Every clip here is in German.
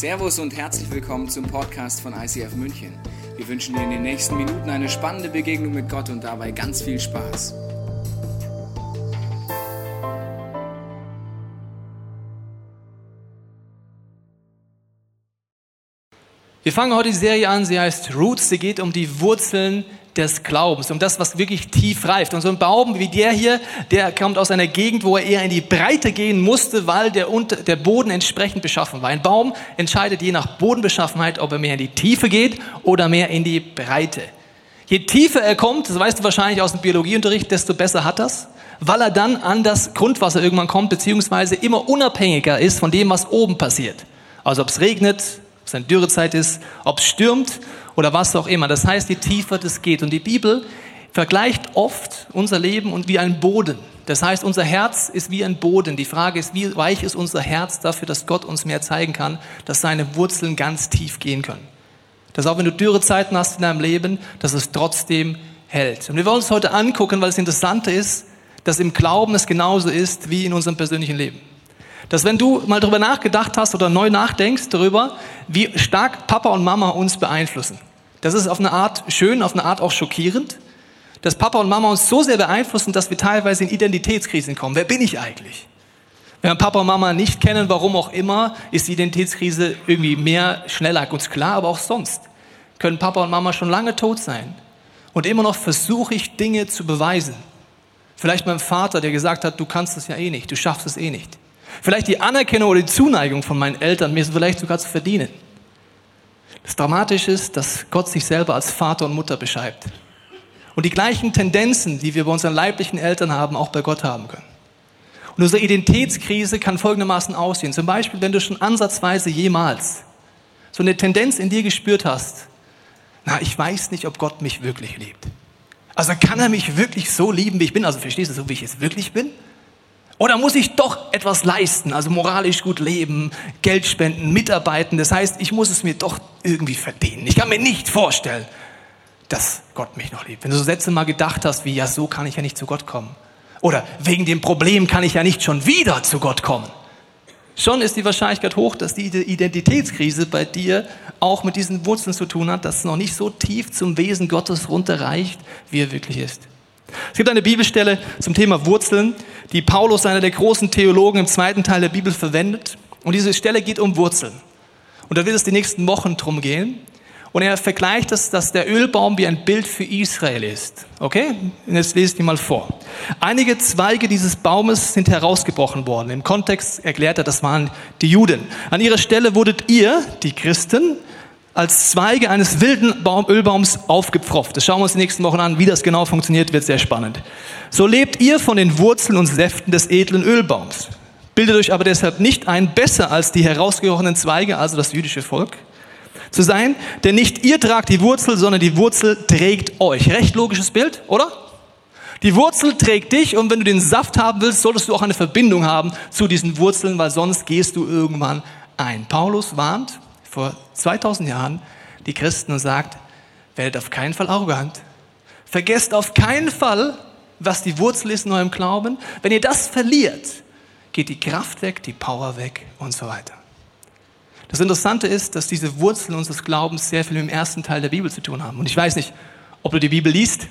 Servus und herzlich willkommen zum Podcast von ICF München. Wir wünschen dir in den nächsten Minuten eine spannende Begegnung mit Gott und dabei ganz viel Spaß. Wir fangen heute die Serie an, sie heißt Roots, sie geht um die Wurzeln des Glaubens, um das, was wirklich tief reift. Und so ein Baum wie der hier, der kommt aus einer Gegend, wo er eher in die Breite gehen musste, weil der, der Boden entsprechend beschaffen war. Ein Baum entscheidet je nach Bodenbeschaffenheit, ob er mehr in die Tiefe geht oder mehr in die Breite. Je tiefer er kommt, das weißt du wahrscheinlich aus dem Biologieunterricht, desto besser hat das, weil er dann an das Grundwasser irgendwann kommt, beziehungsweise immer unabhängiger ist von dem, was oben passiert. Also ob es regnet, ob es eine Dürrezeit ist, ob es stürmt oder was auch immer. Das heißt, je tiefer das geht. Und die Bibel vergleicht oft unser Leben und wie ein Boden. Das heißt, unser Herz ist wie ein Boden. Die Frage ist, wie weich ist unser Herz dafür, dass Gott uns mehr zeigen kann, dass seine Wurzeln ganz tief gehen können. Dass auch wenn du Dürrezeiten hast in deinem Leben, dass es trotzdem hält. Und wir wollen uns heute angucken, weil das Interessante ist, dass im Glauben es genauso ist wie in unserem persönlichen Leben. Dass wenn du mal darüber nachgedacht hast oder neu nachdenkst darüber, wie stark Papa und Mama uns beeinflussen. Das ist auf eine Art schön, auf eine Art auch schockierend, dass Papa und Mama uns so sehr beeinflussen, dass wir teilweise in Identitätskrisen kommen. Wer bin ich eigentlich? Wenn wir Papa und Mama nicht kennen, warum auch immer, ist die Identitätskrise irgendwie mehr schneller uns klar, aber auch sonst können Papa und Mama schon lange tot sein. Und immer noch versuche ich Dinge zu beweisen. Vielleicht mein Vater, der gesagt hat, du kannst es ja eh nicht, du schaffst es eh nicht. Vielleicht die Anerkennung oder die Zuneigung von meinen Eltern, mir vielleicht sogar zu verdienen. Das Dramatische ist, dass Gott sich selber als Vater und Mutter beschreibt. Und die gleichen Tendenzen, die wir bei unseren leiblichen Eltern haben, auch bei Gott haben können. Und unsere Identitätskrise kann folgendermaßen aussehen. Zum Beispiel, wenn du schon ansatzweise jemals so eine Tendenz in dir gespürt hast, na, ich weiß nicht, ob Gott mich wirklich liebt. Also kann er mich wirklich so lieben, wie ich bin? Also verstehst du, so wie ich es wirklich bin? Oder muss ich doch etwas leisten, also moralisch gut leben, Geld spenden, mitarbeiten? Das heißt, ich muss es mir doch irgendwie verdienen. Ich kann mir nicht vorstellen, dass Gott mich noch liebt. Wenn du so Sätze mal gedacht hast, wie, ja, so kann ich ja nicht zu Gott kommen. Oder wegen dem Problem kann ich ja nicht schon wieder zu Gott kommen. Schon ist die Wahrscheinlichkeit hoch, dass die Identitätskrise bei dir auch mit diesen Wurzeln zu tun hat, dass es noch nicht so tief zum Wesen Gottes runterreicht, wie er wirklich ist. Es gibt eine Bibelstelle zum Thema Wurzeln, die Paulus, einer der großen Theologen, im zweiten Teil der Bibel verwendet. Und diese Stelle geht um Wurzeln. Und da wird es die nächsten Wochen drum gehen. Und er vergleicht das, dass der Ölbaum wie ein Bild für Israel ist. Okay? Und jetzt lese ich die mal vor. Einige Zweige dieses Baumes sind herausgebrochen worden. Im Kontext erklärt er, das waren die Juden. An ihrer Stelle wurdet ihr, die Christen, als Zweige eines wilden Baum, Ölbaums aufgepfropft. Das schauen wir uns die nächsten Wochen an. Wie das genau funktioniert, wird sehr spannend. So lebt ihr von den Wurzeln und Säften des edlen Ölbaums. Bildet euch aber deshalb nicht ein, besser als die herausgerochenen Zweige, also das jüdische Volk, zu sein, denn nicht ihr tragt die Wurzel, sondern die Wurzel trägt euch. Recht logisches Bild, oder? Die Wurzel trägt dich und wenn du den Saft haben willst, solltest du auch eine Verbindung haben zu diesen Wurzeln, weil sonst gehst du irgendwann ein. Paulus warnt, vor 2000 Jahren die Christen und sagt, werdet auf keinen Fall arrogant. Vergesst auf keinen Fall, was die Wurzel ist in eurem Glauben. Wenn ihr das verliert, geht die Kraft weg, die Power weg und so weiter. Das Interessante ist, dass diese Wurzeln unseres Glaubens sehr viel mit dem ersten Teil der Bibel zu tun haben. Und ich weiß nicht, ob du die Bibel liest.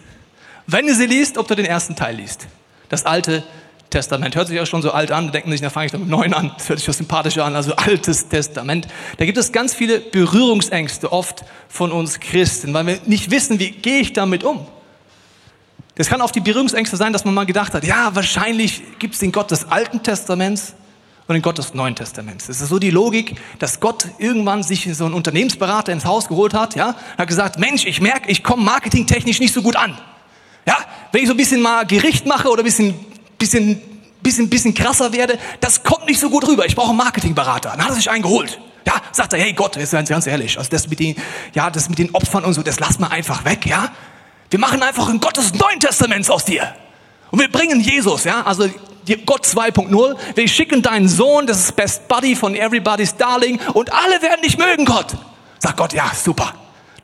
Wenn du sie liest, ob du den ersten Teil liest. Das Alte Testament. Hört sich auch schon so alt an, denken sich, da fange ich dann mit Neuen an. Das hört sich auch sympathischer an, also Altes Testament. Da gibt es ganz viele Berührungsängste oft von uns Christen, weil wir nicht wissen, wie gehe ich damit um. Das kann oft die Berührungsängste sein, dass man mal gedacht hat, ja, wahrscheinlich gibt es den Gott des Alten Testaments und den Gott des Neuen Testaments. Es ist so die Logik, dass Gott irgendwann sich so einen Unternehmensberater ins Haus geholt hat, ja, hat gesagt, Mensch, ich merke, ich komme marketingtechnisch nicht so gut an. Ja, wenn ich so ein bisschen mal Gericht mache oder ein bisschen bisschen, bisschen, bisschen krasser werde, das kommt nicht so gut rüber. Ich brauche einen Marketingberater. Dann hat er sich einen geholt. Ja, sagt er, hey Gott, jetzt ganz, ganz ehrlich, also das mit den, ja, das mit den Opfern und so, das lass mal einfach weg, ja. Wir machen einfach ein Gott des Neuen Testaments aus dir. Und wir bringen Jesus, ja, also Gott 2.0. Wir schicken deinen Sohn, das ist Best Buddy von Everybody's Darling und alle werden dich mögen, Gott. Sagt Gott, ja, super.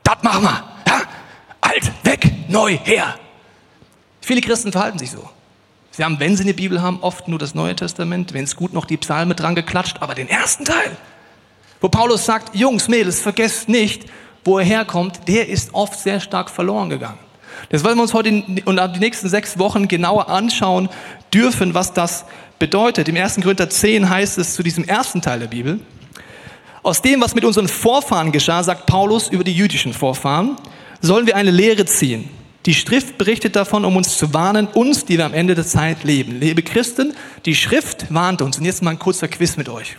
Das machen wir. Ja? Alt, weg, neu, her. Viele Christen verhalten sich so. Sie haben, wenn sie eine Bibel haben, oft nur das Neue Testament, wenn es gut noch die Psalme dran geklatscht, aber den ersten Teil, Wo Paulus sagt, Jungs, Mädels, vergesst nicht, wo er herkommt, der ist oft sehr stark verloren gegangen. Das wollen wir uns heute und die nächsten sechs Wochen genauer anschauen dürfen, was das bedeutet. Im 1. Korinther 10 heißt es zu diesem ersten Teil der Bibel, aus dem, was mit unseren Vorfahren geschah, sagt Paulus über die jüdischen Vorfahren, sollen wir eine Lehre ziehen. Die Schrift berichtet davon, um uns zu warnen, uns, die wir am Ende der Zeit leben. Liebe Christen, die Schrift warnt uns. Und jetzt mal ein kurzer Quiz mit euch.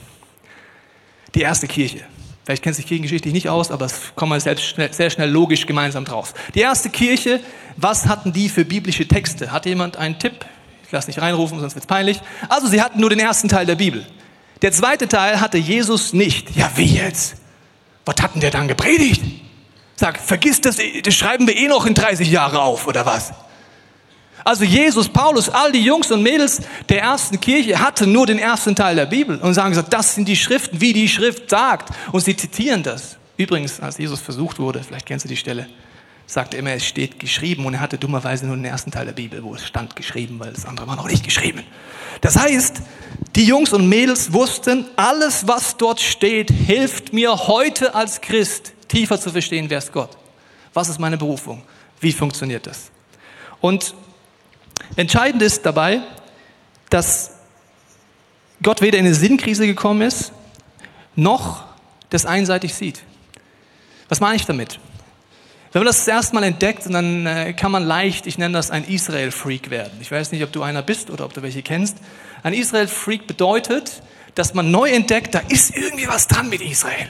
Die erste Kirche. Vielleicht kennt sich kirchengeschichtlich nicht aus, aber es kommen wir selbst schnell, sehr schnell logisch gemeinsam draus. Die erste Kirche, was hatten die für biblische Texte? Hat jemand einen Tipp? Ich lasse nicht reinrufen, sonst wird's peinlich. Also sie hatten nur den ersten Teil der Bibel. Der zweite Teil hatte Jesus nicht. Ja, wie jetzt? Was hatten der dann gepredigt? Sag, vergiss das, das schreiben wir eh noch in 30 Jahre auf, oder was? Also Jesus, Paulus, all die Jungs und Mädels der ersten Kirche hatten nur den ersten Teil der Bibel und sagen gesagt, das sind die Schriften, wie die Schrift sagt. Und sie zitieren das. Übrigens, als Jesus versucht wurde, vielleicht kennst du die Stelle, sagte immer, es steht geschrieben und er hatte dummerweise nur den ersten Teil der Bibel, wo es stand geschrieben, weil das andere war noch nicht geschrieben. Das heißt, die Jungs und Mädels wussten, alles, was dort steht, hilft mir heute als Christ tiefer zu verstehen, wer ist Gott? Was ist meine Berufung? Wie funktioniert das? Und Entscheidend ist dabei, dass Gott weder in eine Sinnkrise gekommen ist, noch das einseitig sieht. Was meine ich damit? Wenn man das das erste Mal entdeckt, dann äh, kann man leicht, ich nenne das ein Israel-Freak werden. Ich weiß nicht, ob du einer bist oder ob du welche kennst. Ein Israel-Freak bedeutet, dass man neu entdeckt, da ist irgendwie was dran mit Israel.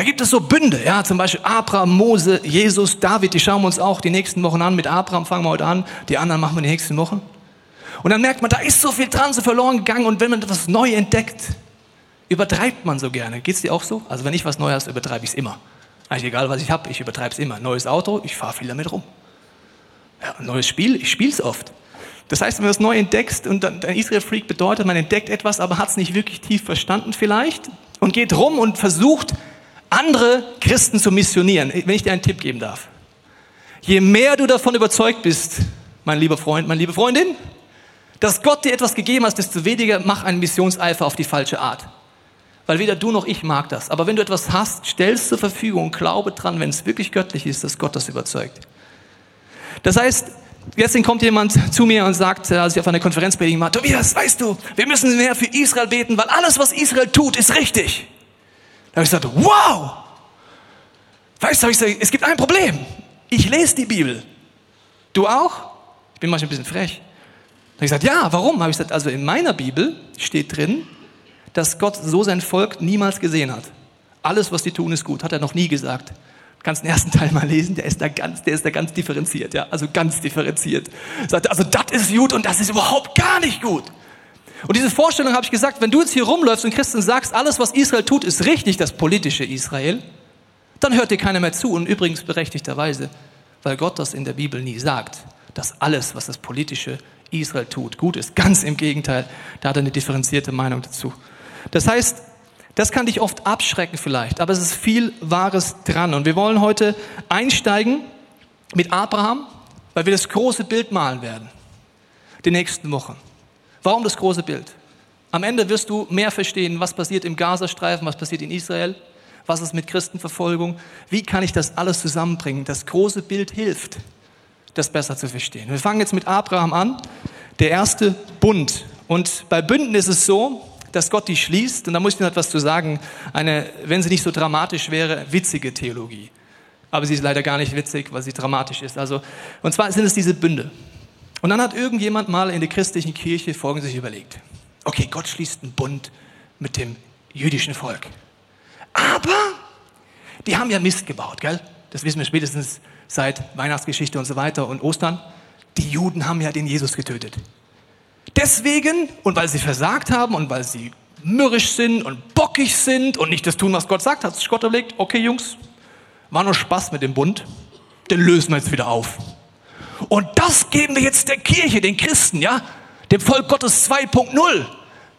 Da gibt es so Bünde, ja, zum Beispiel Abraham, Mose, Jesus, David, die schauen wir uns auch die nächsten Wochen an. Mit Abraham fangen wir heute an, die anderen machen wir die nächsten Wochen. Und dann merkt man, da ist so viel dran, so verloren gegangen und wenn man etwas neu entdeckt, übertreibt man so gerne. Geht's dir auch so? Also wenn ich was Neues übertreibe ich es immer. Eigentlich egal, was ich habe, ich übertreibe es immer. Neues Auto, ich fahre viel damit rum. Ja, neues Spiel, ich spiele es oft. Das heißt, wenn du das neu entdeckst und dann ein Israel-Freak bedeutet, man entdeckt etwas, aber hat es nicht wirklich tief verstanden vielleicht und geht rum und versucht, andere Christen zu missionieren, wenn ich dir einen Tipp geben darf. Je mehr du davon überzeugt bist, mein lieber Freund, meine liebe Freundin, dass Gott dir etwas gegeben hat, desto weniger mach einen Missionseifer auf die falsche Art. Weil weder du noch ich mag das. Aber wenn du etwas hast, stellst zur Verfügung glaube dran, wenn es wirklich göttlich ist, dass Gott das überzeugt. Das heißt, Gestern kommt jemand zu mir und sagt, als ich auf einer Konferenz predigen war, Tobias, weißt du, wir müssen mehr für Israel beten, weil alles, was Israel tut, ist richtig. Da habe ich gesagt, wow! Weißt du, es gibt ein Problem. Ich lese die Bibel. Du auch? Ich bin manchmal ein bisschen frech. Da habe ich gesagt, ja, warum? Habe ich gesagt, also in meiner Bibel steht drin, dass Gott so sein Volk niemals gesehen hat. Alles, was die tun, ist gut. Hat er noch nie gesagt. Du kannst den ersten Teil mal lesen, der ist da ganz, der ist da ganz differenziert, ja, also ganz differenziert. Sagt, also das ist gut und das ist überhaupt gar nicht gut. Und diese Vorstellung habe ich gesagt, wenn du jetzt hier rumläufst und Christen sagst, alles, was Israel tut, ist richtig, das politische Israel, dann hört dir keiner mehr zu. Und übrigens berechtigterweise, weil Gott das in der Bibel nie sagt, dass alles, was das politische Israel tut, gut ist. Ganz im Gegenteil, da hat er eine differenzierte Meinung dazu. Das heißt, das kann dich oft abschrecken vielleicht, aber es ist viel Wahres dran. Und wir wollen heute einsteigen mit Abraham, weil wir das große Bild malen werden, die nächsten Wochen. Warum das große Bild? Am Ende wirst du mehr verstehen, was passiert im Gazastreifen, was passiert in Israel, was ist mit Christenverfolgung, wie kann ich das alles zusammenbringen. Das große Bild hilft, das besser zu verstehen. Wir fangen jetzt mit Abraham an, der erste Bund. Und bei Bünden ist es so, dass Gott die schließt, und da muss ich noch etwas zu sagen, eine, wenn sie nicht so dramatisch wäre, witzige Theologie. Aber sie ist leider gar nicht witzig, weil sie dramatisch ist. Also, und zwar sind es diese Bünde. Und dann hat irgendjemand mal in der christlichen Kirche Folgendes sich überlegt. Okay, Gott schließt einen Bund mit dem jüdischen Volk. Aber die haben ja Mist gebaut, gell? Das wissen wir spätestens seit Weihnachtsgeschichte und so weiter und Ostern. Die Juden haben ja den Jesus getötet. Deswegen, und weil sie versagt haben und weil sie mürrisch sind und bockig sind und nicht das tun, was Gott sagt, hat sich Gott überlegt, okay Jungs, war nur Spaß mit dem Bund, den lösen wir jetzt wieder auf. Und das geben wir jetzt der Kirche, den Christen, ja, dem Volk Gottes 2.0.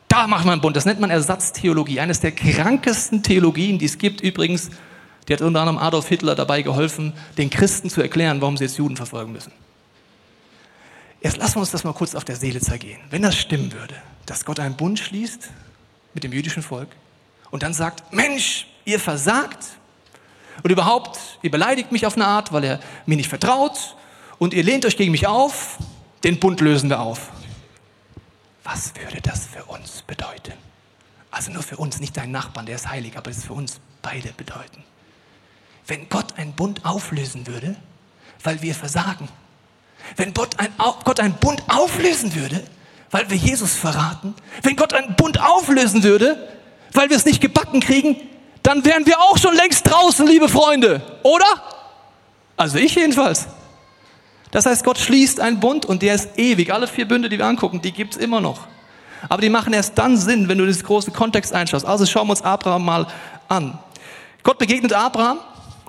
Da machen wir einen Bund. Das nennt man Ersatztheologie. Eines der krankesten Theologien, die es gibt. Übrigens, die hat unter anderem Adolf Hitler dabei geholfen, den Christen zu erklären, warum sie jetzt Juden verfolgen müssen. Jetzt lassen wir uns das mal kurz auf der Seele zergehen. Wenn das stimmen würde, dass Gott einen Bund schließt mit dem jüdischen Volk und dann sagt, Mensch, ihr versagt und überhaupt, ihr beleidigt mich auf eine Art, weil ihr mir nicht vertraut und ihr lehnt euch gegen mich auf, den Bund lösen wir auf. Was würde das für uns bedeuten? Also nur für uns, nicht dein Nachbarn, der ist heilig, aber es für uns beide bedeuten. Wenn Gott einen Bund auflösen würde, weil wir versagen, wenn Gott, ein, Gott einen Bund auflösen würde, weil wir Jesus verraten, wenn Gott einen Bund auflösen würde, weil wir es nicht gebacken kriegen, dann wären wir auch schon längst draußen, liebe Freunde, oder? Also ich jedenfalls. Das heißt, Gott schließt einen Bund und der ist ewig. Alle vier Bünde, die wir angucken, die gibt es immer noch. Aber die machen erst dann Sinn, wenn du das große Kontext einschaust. Also schauen wir uns Abraham mal an. Gott begegnet Abraham,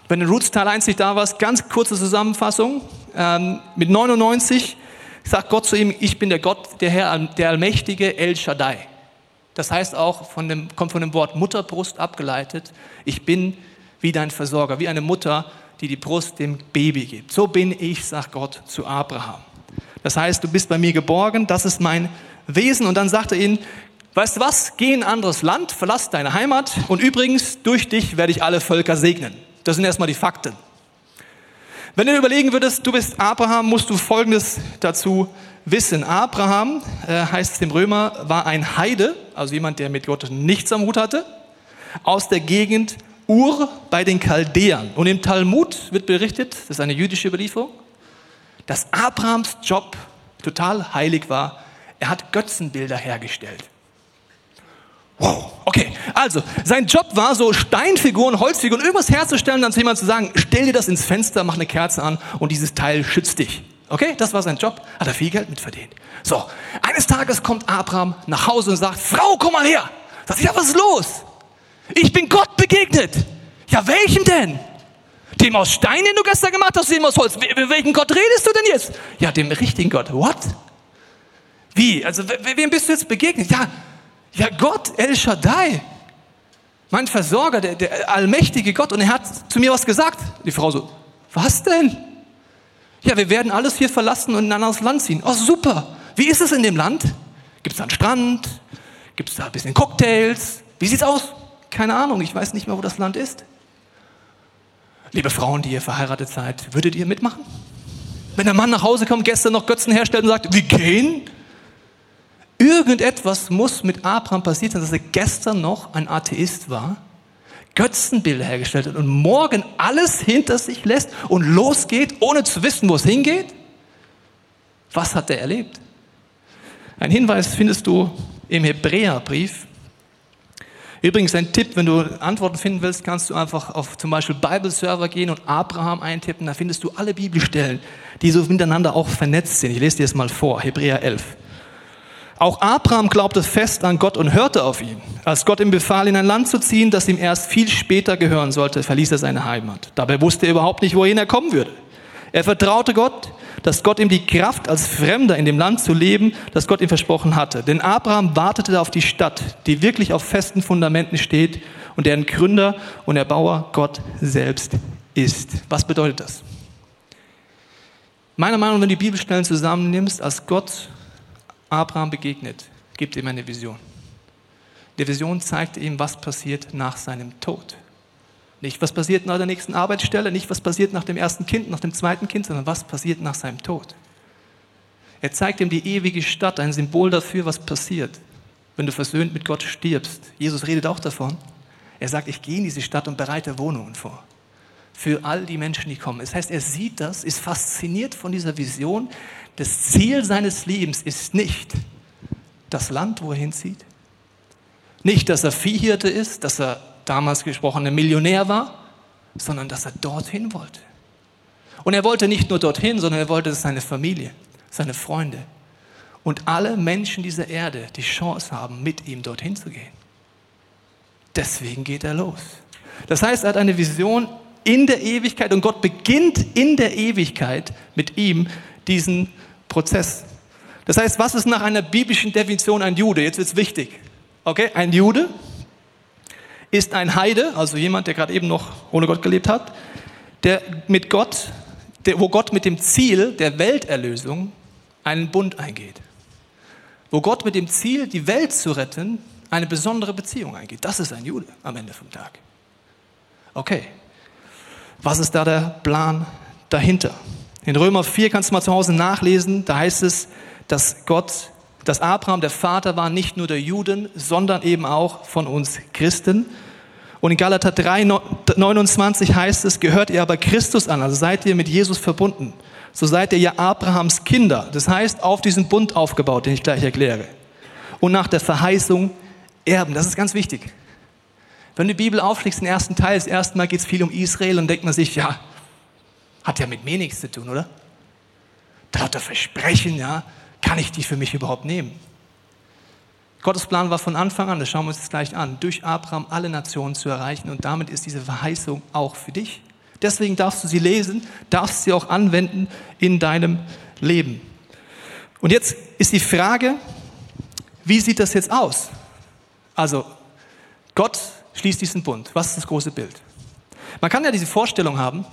wenn in Roots Teil 1 nicht da warst, ganz kurze Zusammenfassung. Ähm, mit 99 sagt Gott zu ihm, ich bin der Gott, der Herr, der Allmächtige El Shaddai. Das heißt auch, von dem, kommt von dem Wort Mutterbrust abgeleitet, ich bin wie dein Versorger, wie eine Mutter, die die Brust dem Baby gibt. So bin ich, sagt Gott zu Abraham. Das heißt, du bist bei mir geborgen, das ist mein Wesen. Und dann sagt er ihnen, weißt du was, geh in ein anderes Land, verlass deine Heimat und übrigens, durch dich werde ich alle Völker segnen. Das sind erstmal die Fakten. Wenn du überlegen würdest, du bist Abraham, musst du Folgendes dazu wissen. Abraham, äh, heißt es dem Römer, war ein Heide, also jemand, der mit Gott nichts am Hut hatte, aus der Gegend Ur bei den Chaldäern. Und im Talmud wird berichtet, das ist eine jüdische Überlieferung, dass Abrahams Job total heilig war. Er hat Götzenbilder hergestellt. Wow, okay. Also, sein Job war so Steinfiguren, Holzfiguren, irgendwas herzustellen, dann zu jemandem zu sagen, stell dir das ins Fenster, mach eine Kerze an und dieses Teil schützt dich. Okay, das war sein Job, hat er viel Geld mitverdient. So, eines Tages kommt Abraham nach Hause und sagt, Frau, komm mal her. Sagt ja, was ist los? Ich bin Gott begegnet. Ja, welchem denn? Dem aus Stein, den du gestern gemacht hast, dem aus Holz. Welchen Gott redest du denn jetzt? Ja, dem richtigen Gott. What? Wie? Also, wem bist du jetzt begegnet? Ja, ja, Gott, El Shaddai, mein Versorger, der, der allmächtige Gott. Und er hat zu mir was gesagt. Die Frau so, was denn? Ja, wir werden alles hier verlassen und in ein anderes Land ziehen. Oh, super. Wie ist es in dem Land? Gibt es da einen Strand? Gibt es da ein bisschen Cocktails? Wie sieht's aus? Keine Ahnung, ich weiß nicht mehr, wo das Land ist. Liebe Frauen, die ihr verheiratet seid, würdet ihr mitmachen? Wenn der Mann nach Hause kommt, gestern noch Götzen herstellt und sagt, wir gehen? Irgendetwas muss mit Abraham passiert sein, dass er gestern noch ein Atheist war, Götzenbilder hergestellt hat und morgen alles hinter sich lässt und losgeht, ohne zu wissen, wo es hingeht? Was hat er erlebt? Ein Hinweis findest du im Hebräerbrief. Übrigens ein Tipp, wenn du Antworten finden willst, kannst du einfach auf zum Beispiel Bible-Server gehen und Abraham eintippen. Da findest du alle Bibelstellen, die so miteinander auch vernetzt sind. Ich lese dir das mal vor, Hebräer 11. Auch Abraham glaubte fest an Gott und hörte auf ihn. Als Gott ihm befahl, in ein Land zu ziehen, das ihm erst viel später gehören sollte, verließ er seine Heimat. Dabei wusste er überhaupt nicht, wohin er kommen würde. Er vertraute Gott, dass Gott ihm die Kraft, als Fremder in dem Land zu leben, das Gott ihm versprochen hatte. Denn Abraham wartete auf die Stadt, die wirklich auf festen Fundamenten steht und deren Gründer und Erbauer Gott selbst ist. Was bedeutet das? Meiner Meinung nach, wenn du die Bibelstellen zusammennimmst, als Gott Abraham begegnet, gibt ihm eine Vision. Die Vision zeigt ihm, was passiert nach seinem Tod. Nicht, was passiert nach der nächsten Arbeitsstelle, nicht, was passiert nach dem ersten Kind, nach dem zweiten Kind, sondern was passiert nach seinem Tod. Er zeigt ihm die ewige Stadt, ein Symbol dafür, was passiert, wenn du versöhnt mit Gott stirbst. Jesus redet auch davon. Er sagt, ich gehe in diese Stadt und bereite Wohnungen vor. Für all die Menschen, die kommen. Das heißt, er sieht das, ist fasziniert von dieser Vision, das Ziel seines Lebens ist nicht das Land, wo er hinzieht. Nicht, dass er Viehhirte ist, dass er damals gesprochen ein Millionär war, sondern dass er dorthin wollte. Und er wollte nicht nur dorthin, sondern er wollte, dass seine Familie, seine Freunde und alle Menschen dieser Erde die Chance haben, mit ihm dorthin zu gehen. Deswegen geht er los. Das heißt, er hat eine Vision in der Ewigkeit und Gott beginnt in der Ewigkeit mit ihm diesen Prozess. Das heißt, was ist nach einer biblischen Definition ein Jude? Jetzt wird es wichtig. Okay, ein Jude ist ein Heide, also jemand, der gerade eben noch ohne Gott gelebt hat, der mit Gott, der, wo Gott mit dem Ziel der Welterlösung einen Bund eingeht. Wo Gott mit dem Ziel, die Welt zu retten, eine besondere Beziehung eingeht. Das ist ein Jude am Ende vom Tag. Okay, was ist da der Plan dahinter? In Römer 4 kannst du mal zu Hause nachlesen, da heißt es, dass Gott, dass Abraham der Vater war, nicht nur der Juden, sondern eben auch von uns Christen. Und in Galater 3, 29 heißt es, gehört ihr aber Christus an, also seid ihr mit Jesus verbunden. So seid ihr ja Abrahams Kinder. Das heißt, auf diesen Bund aufgebaut, den ich gleich erkläre. Und nach der Verheißung Erben. Das ist ganz wichtig. Wenn du die Bibel aufschlägst, den ersten Teil, das erste Mal geht es viel um Israel und denkt man sich, ja, hat ja mit mir nichts zu tun, oder? Da hat er Versprechen, ja, kann ich die für mich überhaupt nehmen? Gottes Plan war von Anfang an, das schauen wir uns jetzt gleich an, durch Abraham alle Nationen zu erreichen und damit ist diese Verheißung auch für dich. Deswegen darfst du sie lesen, darfst sie auch anwenden in deinem Leben. Und jetzt ist die Frage, wie sieht das jetzt aus? Also, Gott schließt diesen Bund. Was ist das große Bild? Man kann ja diese Vorstellung haben,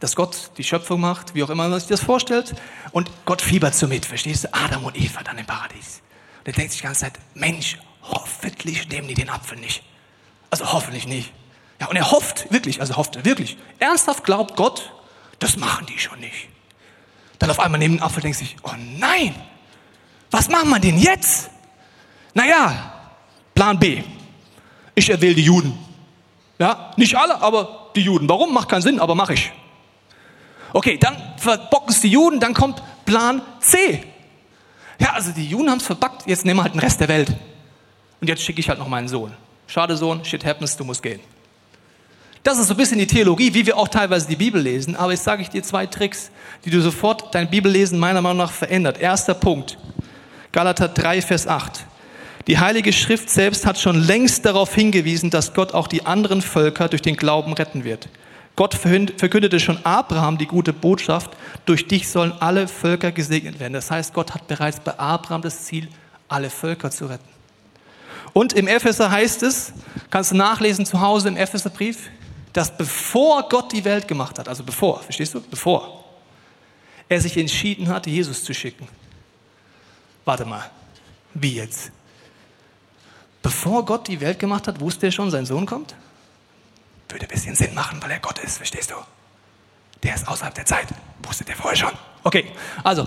dass Gott die Schöpfung macht, wie auch immer man sich das vorstellt, und Gott fiebert so mit, verstehst du? Adam und Eva dann im Paradies. Der denkt sich die ganze Zeit, Mensch, hoffentlich nehmen die den Apfel nicht. Also hoffentlich nicht. Ja, und er hofft wirklich, also hofft er wirklich. Ernsthaft glaubt Gott, das machen die schon nicht. Dann auf einmal nehmen den Apfel denkt sich, oh nein, was machen wir denn jetzt? Naja, Plan B. Ich erwähle die Juden. Ja, nicht alle, aber die Juden. Warum? Macht keinen Sinn, aber mache ich. Okay, dann verbocken es die Juden, dann kommt Plan C. Ja, also die Juden haben es verbackt, jetzt nehmen wir halt den Rest der Welt. Und jetzt schicke ich halt noch meinen Sohn. Schade Sohn, shit happens, du musst gehen. Das ist so ein bisschen die Theologie, wie wir auch teilweise die Bibel lesen. Aber jetzt sage ich dir zwei Tricks, die du sofort dein Bibellesen meiner Meinung nach verändert. Erster Punkt. Galater 3, Vers 8. Die Heilige Schrift selbst hat schon längst darauf hingewiesen, dass Gott auch die anderen Völker durch den Glauben retten wird. Gott verkündete schon Abraham die gute Botschaft, durch dich sollen alle Völker gesegnet werden. Das heißt, Gott hat bereits bei Abraham das Ziel, alle Völker zu retten. Und im Epheser heißt es, kannst du nachlesen zu Hause im Epheserbrief, dass bevor Gott die Welt gemacht hat, also bevor, verstehst du? Bevor er sich entschieden hat, Jesus zu schicken. Warte mal, wie jetzt? Bevor Gott die Welt gemacht hat, wusste er schon, sein Sohn kommt? Würde ein bisschen Sinn machen, weil er Gott ist, verstehst du? Der ist außerhalb der Zeit. Wusste der vorher schon. Okay, also,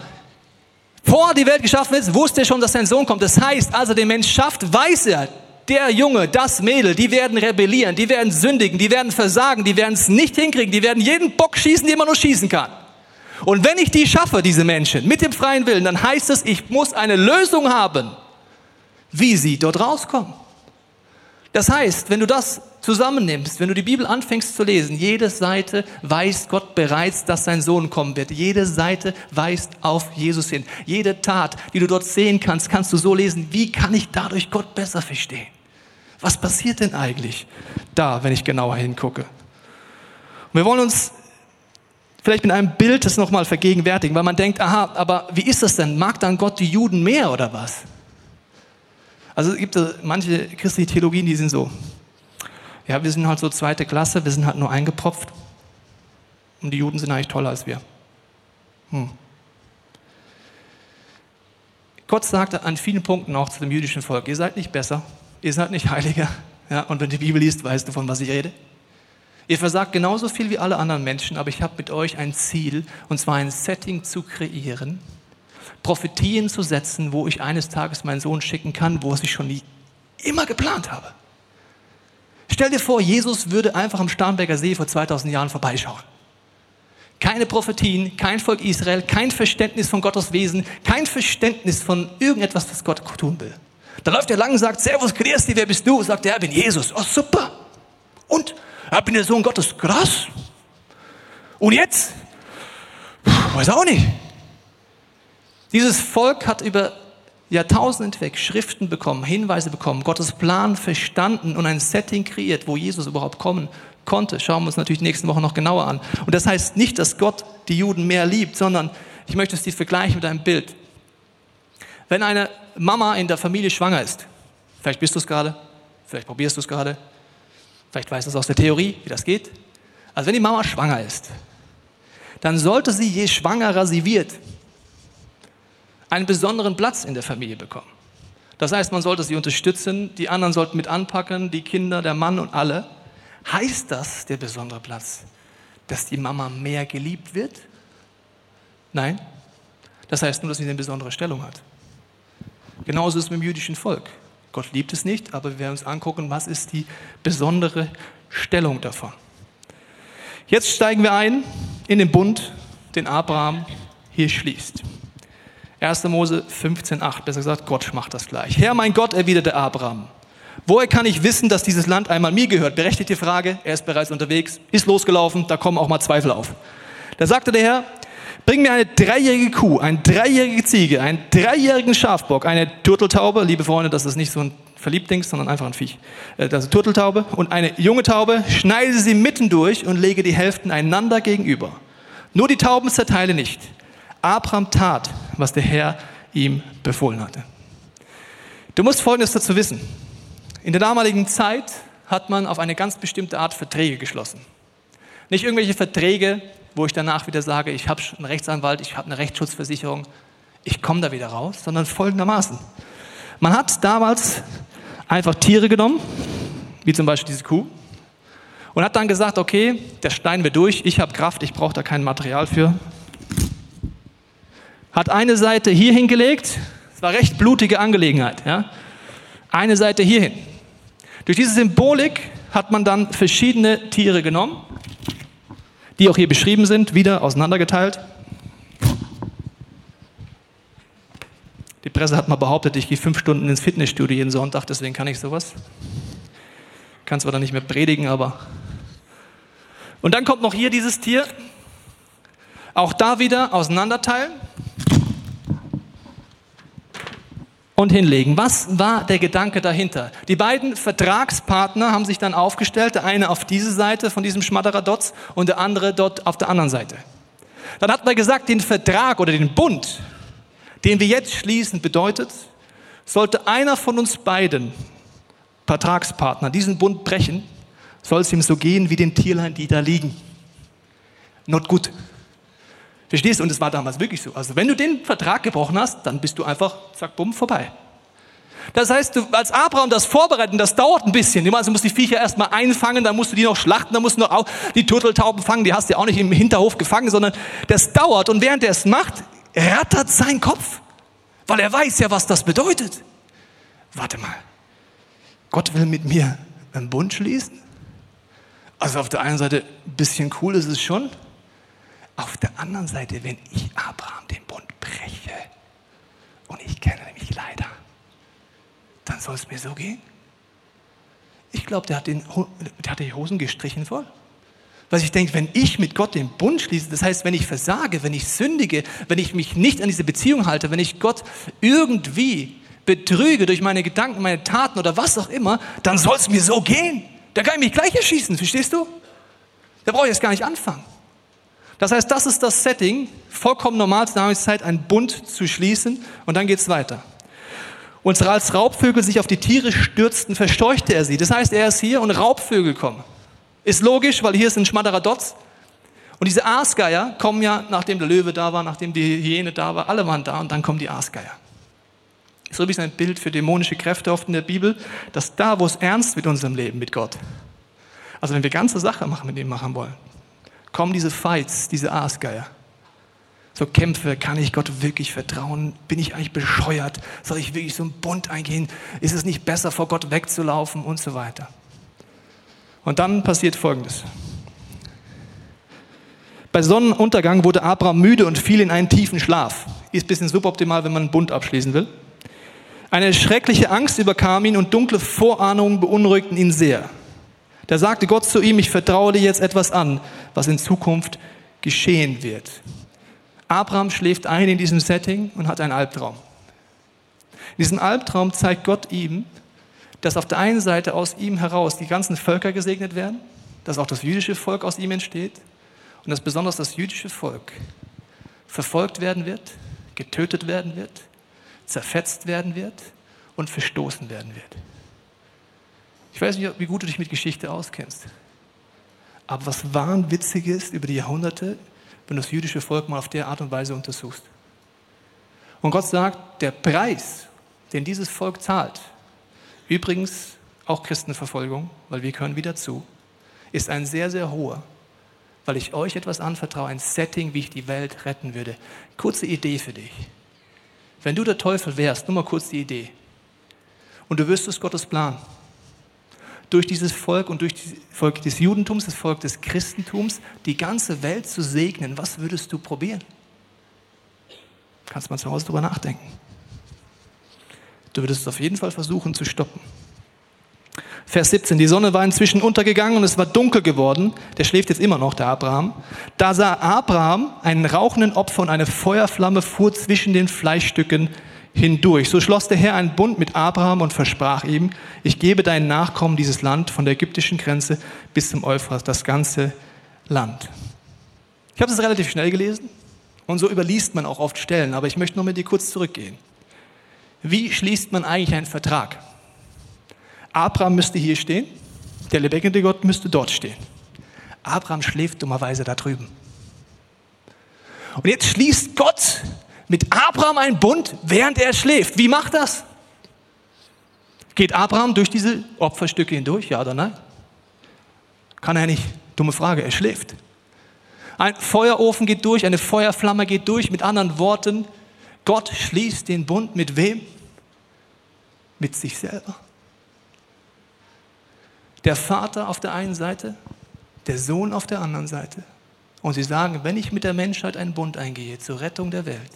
vor die Welt geschaffen ist, wusste er schon, dass sein Sohn kommt. Das heißt, als er den Mensch schafft, weiß er, der Junge, das Mädel, die werden rebellieren, die werden sündigen, die werden versagen, die werden es nicht hinkriegen, die werden jeden Bock schießen, den man nur schießen kann. Und wenn ich die schaffe, diese Menschen, mit dem freien Willen, dann heißt es, ich muss eine Lösung haben, wie sie dort rauskommen. Das heißt, wenn du das zusammennimmst, wenn du die Bibel anfängst zu lesen, jede Seite weist Gott bereits, dass sein Sohn kommen wird. Jede Seite weist auf Jesus hin. Jede Tat, die du dort sehen kannst, kannst du so lesen, wie kann ich dadurch Gott besser verstehen? Was passiert denn eigentlich da, wenn ich genauer hingucke? Und wir wollen uns vielleicht mit einem Bild das nochmal vergegenwärtigen, weil man denkt, aha, aber wie ist das denn? Mag dann Gott die Juden mehr oder was? Also es gibt manche christliche Theologien, die sind so, ja, wir sind halt so zweite Klasse, wir sind halt nur eingepropft und die Juden sind eigentlich toller als wir. Hm. Gott sagte an vielen Punkten auch zu dem jüdischen Volk, ihr seid nicht besser, ihr seid nicht heiliger. Ja, und wenn du die Bibel liest, weißt du, von was ich rede. Ihr versagt genauso viel wie alle anderen Menschen, aber ich habe mit euch ein Ziel, und zwar ein Setting zu kreieren, Prophetien zu setzen, wo ich eines Tages meinen Sohn schicken kann, wo ich schon nie immer geplant habe. Stell dir vor, Jesus würde einfach am Starnberger See vor 2000 Jahren vorbeischauen. Keine Prophetien, kein Volk Israel, kein Verständnis von Gottes Wesen, kein Verständnis von irgendetwas, was Gott tun will. Da läuft er lang und sagt, Servus, Christi, wer bist du? Sagt er, ich bin Jesus. Oh, super. Und? Ich bin der Sohn Gottes. Krass. Und jetzt? Puh, weiß auch nicht. Dieses Volk hat über Jahrtausende hinweg Schriften bekommen, Hinweise bekommen, Gottes Plan verstanden und ein Setting kreiert, wo Jesus überhaupt kommen konnte. Schauen wir uns natürlich nächste Woche noch genauer an. Und das heißt nicht, dass Gott die Juden mehr liebt, sondern ich möchte es dir vergleichen mit einem Bild. Wenn eine Mama in der Familie schwanger ist, vielleicht bist du es gerade, vielleicht probierst du es gerade, vielleicht weißt du es aus der Theorie, wie das geht. Also wenn die Mama schwanger ist, dann sollte sie, je schwangerer sie wird, einen besonderen Platz in der Familie bekommen. Das heißt, man sollte sie unterstützen, die anderen sollten mit anpacken, die Kinder, der Mann und alle. Heißt das, der besondere Platz, dass die Mama mehr geliebt wird? Nein. Das heißt nur, dass sie eine besondere Stellung hat. Genauso ist es mit dem jüdischen Volk. Gott liebt es nicht, aber wir werden uns angucken, was ist die besondere Stellung davon. Jetzt steigen wir ein in den Bund, den Abraham hier schließt. 1. Mose 15,8, besser gesagt, Gott macht das gleich. Herr, mein Gott, erwiderte Abraham, woher kann ich wissen, dass dieses Land einmal mir gehört? Berechtigte Frage, er ist bereits unterwegs, ist losgelaufen, da kommen auch mal Zweifel auf. Da sagte der Herr, bring mir eine dreijährige Kuh, eine dreijährige Ziege, einen dreijährigen Schafbock, eine Turteltaube, liebe Freunde, das ist nicht so ein Verliebtdings, sondern einfach ein Viech. Äh, das ist Turteltaube und eine junge Taube, schneide sie mitten durch und lege die Hälften einander gegenüber. Nur die Tauben zerteile nicht. Abraham tat, was der Herr ihm befohlen hatte. Du musst Folgendes dazu wissen. In der damaligen Zeit hat man auf eine ganz bestimmte Art Verträge geschlossen. Nicht irgendwelche Verträge, wo ich danach wieder sage, ich habe einen Rechtsanwalt, ich habe eine Rechtsschutzversicherung, ich komme da wieder raus, sondern folgendermaßen. Man hat damals einfach Tiere genommen, wie zum Beispiel diese Kuh, und hat dann gesagt, okay, der Stein wird durch, ich habe Kraft, ich brauche da kein Material für, hat eine Seite hier hingelegt, es war recht blutige Angelegenheit, ja? eine Seite hierhin. Durch diese Symbolik hat man dann verschiedene Tiere genommen, die auch hier beschrieben sind, wieder auseinandergeteilt. Die Presse hat mal behauptet, ich gehe fünf Stunden ins Fitnessstudio jeden Sonntag, deswegen kann ich sowas. Kann zwar dann nicht mehr predigen, aber. Und dann kommt noch hier dieses Tier. Auch da wieder auseinanderteilen. Und hinlegen. Was war der Gedanke dahinter? Die beiden Vertragspartner haben sich dann aufgestellt, der eine auf diese Seite von diesem Schmadderadotz und der andere dort auf der anderen Seite. Dann hat man gesagt, den Vertrag oder den Bund, den wir jetzt schließen, bedeutet, sollte einer von uns beiden Vertragspartner diesen Bund brechen, soll es ihm so gehen wie den Tierlein, die da liegen. Not gut. Verstehst du? Und es war damals wirklich so. Also wenn du den Vertrag gebrochen hast, dann bist du einfach, zack, bumm, vorbei. Das heißt, du, als Abraham das vorbereiten, das dauert ein bisschen. Also musst die Viecher erstmal einfangen, dann musst du die noch schlachten, dann musst du noch auch die Turteltauben fangen, die hast du ja auch nicht im Hinterhof gefangen, sondern das dauert. Und während er es macht, rattert sein Kopf, weil er weiß ja, was das bedeutet. Warte mal, Gott will mit mir einen Bund schließen? Also auf der einen Seite ein bisschen cool ist es schon, auf der anderen Seite, wenn ich Abraham den Bund breche und ich kenne mich leider, dann soll es mir so gehen. Ich glaube, der, der, hat die Hosen gestrichen voll. Weil ich denke, wenn ich mit Gott den Bund schließe, das heißt, wenn ich versage, wenn ich sündige, wenn ich mich nicht an diese Beziehung halte, wenn ich Gott irgendwie betrüge durch meine Gedanken, meine Taten oder was auch immer, dann soll es mir so gehen. Da kann ich mich gleich erschießen, verstehst du? Da brauche ich jetzt gar nicht anfangen. Das heißt, das ist das Setting, vollkommen normal zur Zeit, einen Bund zu schließen und dann geht es weiter. Und als Raubvögel sich auf die Tiere stürzten, verscheuchte er sie. Das heißt, er ist hier und Raubvögel kommen. Ist logisch, weil hier ist ein Schmadderadotz. Und diese Aasgeier kommen ja, nachdem der Löwe da war, nachdem die Hyäne da war, alle waren da und dann kommen die Aasgeier. Wie es ein Bild für dämonische Kräfte oft in der Bibel, dass da, wo es ernst mit unserem Leben, mit Gott, also wenn wir ganze Sache machen, mit ihm machen wollen, kommen diese Fights, diese Aasgeier. So Kämpfe, kann ich Gott wirklich vertrauen? Bin ich eigentlich bescheuert? Soll ich wirklich so einen Bund eingehen? Ist es nicht besser, vor Gott wegzulaufen und so weiter? Und dann passiert Folgendes. Bei Sonnenuntergang wurde Abraham müde und fiel in einen tiefen Schlaf. Ist ein bisschen suboptimal, wenn man einen Bund abschließen will. Eine schreckliche Angst überkam ihn und dunkle Vorahnungen beunruhigten ihn sehr. Da sagte Gott zu ihm, ich vertraue dir jetzt etwas an, was in Zukunft geschehen wird. Abraham schläft ein in diesem Setting und hat einen Albtraum. In diesem Albtraum zeigt Gott ihm, dass auf der einen Seite aus ihm heraus die ganzen Völker gesegnet werden, dass auch das jüdische Volk aus ihm entsteht und dass besonders das jüdische Volk verfolgt werden wird, getötet werden wird, zerfetzt werden wird und verstoßen werden wird. Ich weiß nicht, wie gut du dich mit Geschichte auskennst. Aber was wahnwitzig ist über die Jahrhunderte, wenn du das jüdische Volk mal auf der Art und Weise untersuchst. Und Gott sagt, der Preis den dieses Volk zahlt, übrigens auch Christenverfolgung, weil wir können wieder zu, ist ein sehr, sehr hoher, weil ich euch etwas anvertraue, ein Setting, wie ich die Welt retten würde. Kurze Idee für dich. Wenn du der Teufel wärst, nur mal kurz die Idee, und du wüsstest Gottes Plan, durch dieses Volk und durch das Volk des Judentums, das Volk des Christentums, die ganze Welt zu segnen, was würdest du probieren? Kannst mal zu Hause drüber nachdenken. Du würdest es auf jeden Fall versuchen zu stoppen. Vers 17. Die Sonne war inzwischen untergegangen und es war dunkel geworden. Der schläft jetzt immer noch, der Abraham. Da sah Abraham einen rauchenden Opfer und eine Feuerflamme fuhr zwischen den Fleischstücken hindurch. So schloss der Herr einen Bund mit Abraham und versprach ihm, ich gebe deinen Nachkommen dieses Land von der ägyptischen Grenze bis zum Euphrat, das ganze Land. Ich habe es relativ schnell gelesen und so überliest man auch oft Stellen, aber ich möchte noch mit dir kurz zurückgehen. Wie schließt man eigentlich einen Vertrag? Abraham müsste hier stehen, der lebendige Gott müsste dort stehen. Abraham schläft dummerweise da drüben. Und jetzt schließt Gott mit Abraham einen Bund, während er schläft. Wie macht das? Geht Abraham durch diese Opferstücke hindurch, ja oder nein? Kann er nicht. Dumme Frage, er schläft. Ein Feuerofen geht durch, eine Feuerflamme geht durch. Mit anderen Worten, Gott schließt den Bund mit wem? Mit sich selber. Der Vater auf der einen Seite, der Sohn auf der anderen Seite. Und sie sagen, wenn ich mit der Menschheit einen Bund eingehe zur Rettung der Welt,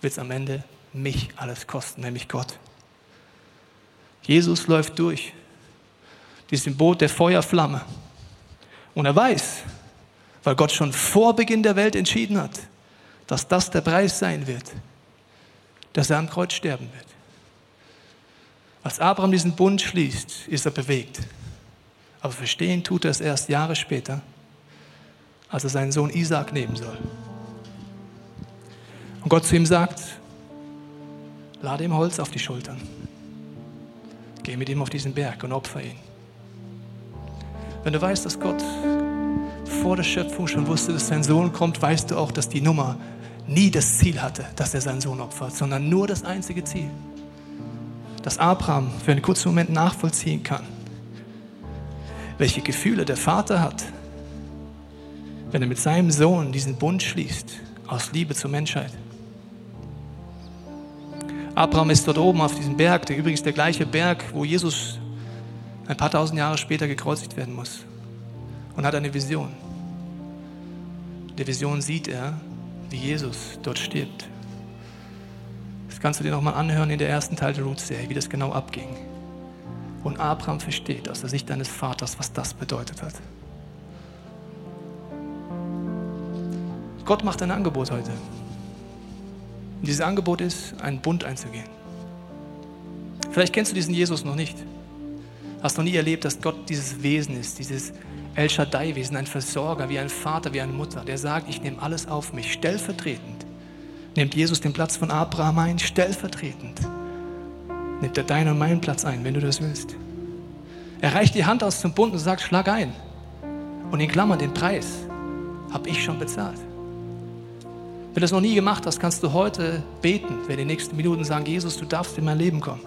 wird es am Ende mich alles kosten, nämlich Gott. Jesus läuft durch, diesem Boot der Feuerflamme. Und er weiß, weil Gott schon vor Beginn der Welt entschieden hat, dass das der Preis sein wird, dass er am Kreuz sterben wird. Als Abraham diesen Bund schließt, ist er bewegt. Aber verstehen tut er es erst Jahre später, als er seinen Sohn Isaac nehmen soll. Und Gott zu ihm sagt, lade ihm Holz auf die Schultern. Geh mit ihm auf diesen Berg und opfer ihn. Wenn du weißt, dass Gott vor der Schöpfung schon wusste, dass sein Sohn kommt, weißt du auch, dass die Nummer nie das Ziel hatte, dass er seinen Sohn opfert, sondern nur das einzige Ziel. Dass Abraham für einen kurzen Moment nachvollziehen kann, welche Gefühle der Vater hat, wenn er mit seinem Sohn diesen Bund schließt, aus Liebe zur Menschheit. Abraham ist dort oben auf diesem Berg, der übrigens der gleiche Berg, wo Jesus ein paar tausend Jahre später gekreuzigt werden muss. Und hat eine Vision. In der Vision sieht er, wie Jesus dort stirbt. Das kannst du dir nochmal anhören in der ersten Teil der Root-Serie, wie das genau abging. Und Abraham versteht aus der Sicht deines Vaters, was das bedeutet hat. Gott macht ein Angebot heute. Und dieses Angebot ist, einen Bund einzugehen. Vielleicht kennst du diesen Jesus noch nicht. Hast noch nie erlebt, dass Gott dieses Wesen ist, dieses El Shaddai-Wesen, ein Versorger, wie ein Vater, wie eine Mutter, der sagt, ich nehme alles auf mich, stellvertretend. Nimmt Jesus den Platz von Abraham ein, stellvertretend nimmt er deinen und meinen Platz ein, wenn du das willst. Er reicht die Hand aus zum Bund und sagt, schlag ein. Und in Klammern, den Preis habe ich schon bezahlt. Wenn du das noch nie gemacht hast, kannst du heute beten, wenn die nächsten Minuten sagen, Jesus, du darfst in mein Leben kommen.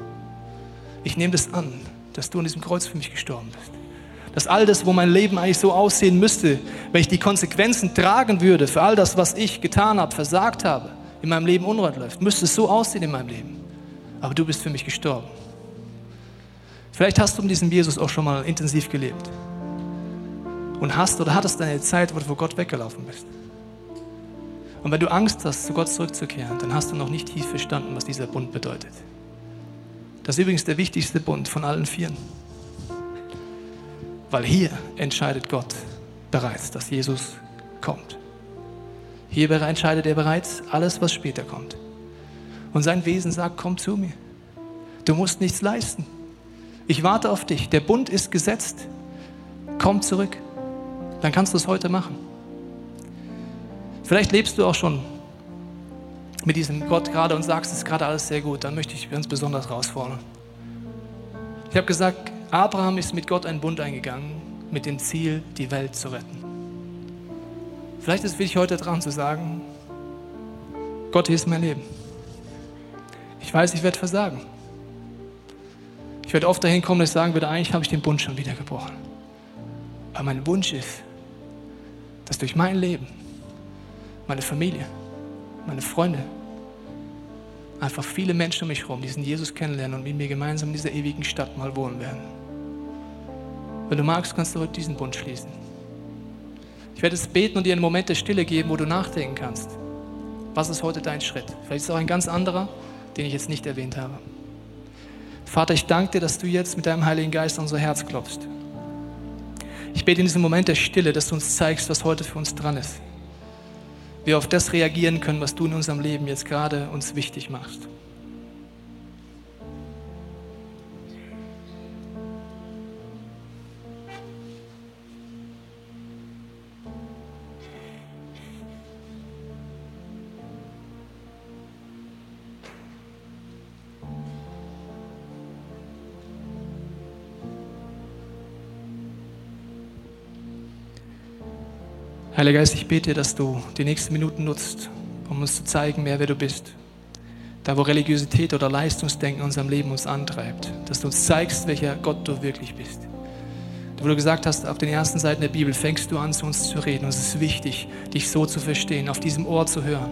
Ich nehme das an, dass du an diesem Kreuz für mich gestorben bist. Dass all das, wo mein Leben eigentlich so aussehen müsste, wenn ich die Konsequenzen tragen würde für all das, was ich getan habe, versagt habe, in meinem Leben unrein läuft, müsste es so aussehen in meinem Leben aber du bist für mich gestorben. Vielleicht hast du mit diesem Jesus auch schon mal intensiv gelebt und hast oder hattest eine Zeit, wo du vor Gott weggelaufen bist. Und wenn du Angst hast, zu Gott zurückzukehren, dann hast du noch nicht tief verstanden, was dieser Bund bedeutet. Das ist übrigens der wichtigste Bund von allen vieren. Weil hier entscheidet Gott bereits, dass Jesus kommt. Hier entscheidet er bereits alles, was später kommt. Und sein Wesen sagt, komm zu mir. Du musst nichts leisten. Ich warte auf dich. Der Bund ist gesetzt. Komm zurück. Dann kannst du es heute machen. Vielleicht lebst du auch schon mit diesem Gott gerade und sagst, es ist gerade alles sehr gut. Dann möchte ich ganz besonders herausfordern. Ich habe gesagt, Abraham ist mit Gott einen Bund eingegangen, mit dem Ziel, die Welt zu retten. Vielleicht ist es wichtig heute dran zu sagen, Gott, hier ist mein Leben. Ich weiß, ich werde versagen. Ich werde oft dahin kommen, dass ich sagen würde, eigentlich habe ich den Bund schon wieder gebrochen. Aber mein Wunsch ist, dass durch mein Leben, meine Familie, meine Freunde, einfach viele Menschen um mich herum diesen Jesus kennenlernen und mit mir gemeinsam in dieser ewigen Stadt mal wohnen werden. Wenn du magst, kannst du heute diesen Bund schließen. Ich werde es beten und dir einen Moment der Stille geben, wo du nachdenken kannst. Was ist heute dein Schritt? Vielleicht ist es auch ein ganz anderer, den ich jetzt nicht erwähnt habe. Vater, ich danke dir, dass du jetzt mit deinem Heiligen Geist unser Herz klopfst. Ich bete in diesem Moment der Stille, dass du uns zeigst, was heute für uns dran ist. Wir auf das reagieren können, was du in unserem Leben jetzt gerade uns wichtig machst. Heiliger Geist, ich bete dass du die nächsten Minuten nutzt, um uns zu zeigen, mehr wer du bist. Da, wo Religiosität oder Leistungsdenken in unserem Leben uns antreibt, dass du uns zeigst, welcher Gott du wirklich bist. Wo du gesagt hast, auf den ersten Seiten der Bibel fängst du an, zu uns zu reden. Und es ist wichtig, dich so zu verstehen, auf diesem Ohr zu hören.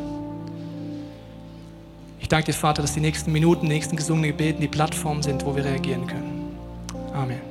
Ich danke dir, Vater, dass die nächsten Minuten, die nächsten gesungenen Gebeten die Plattform sind, wo wir reagieren können. Amen.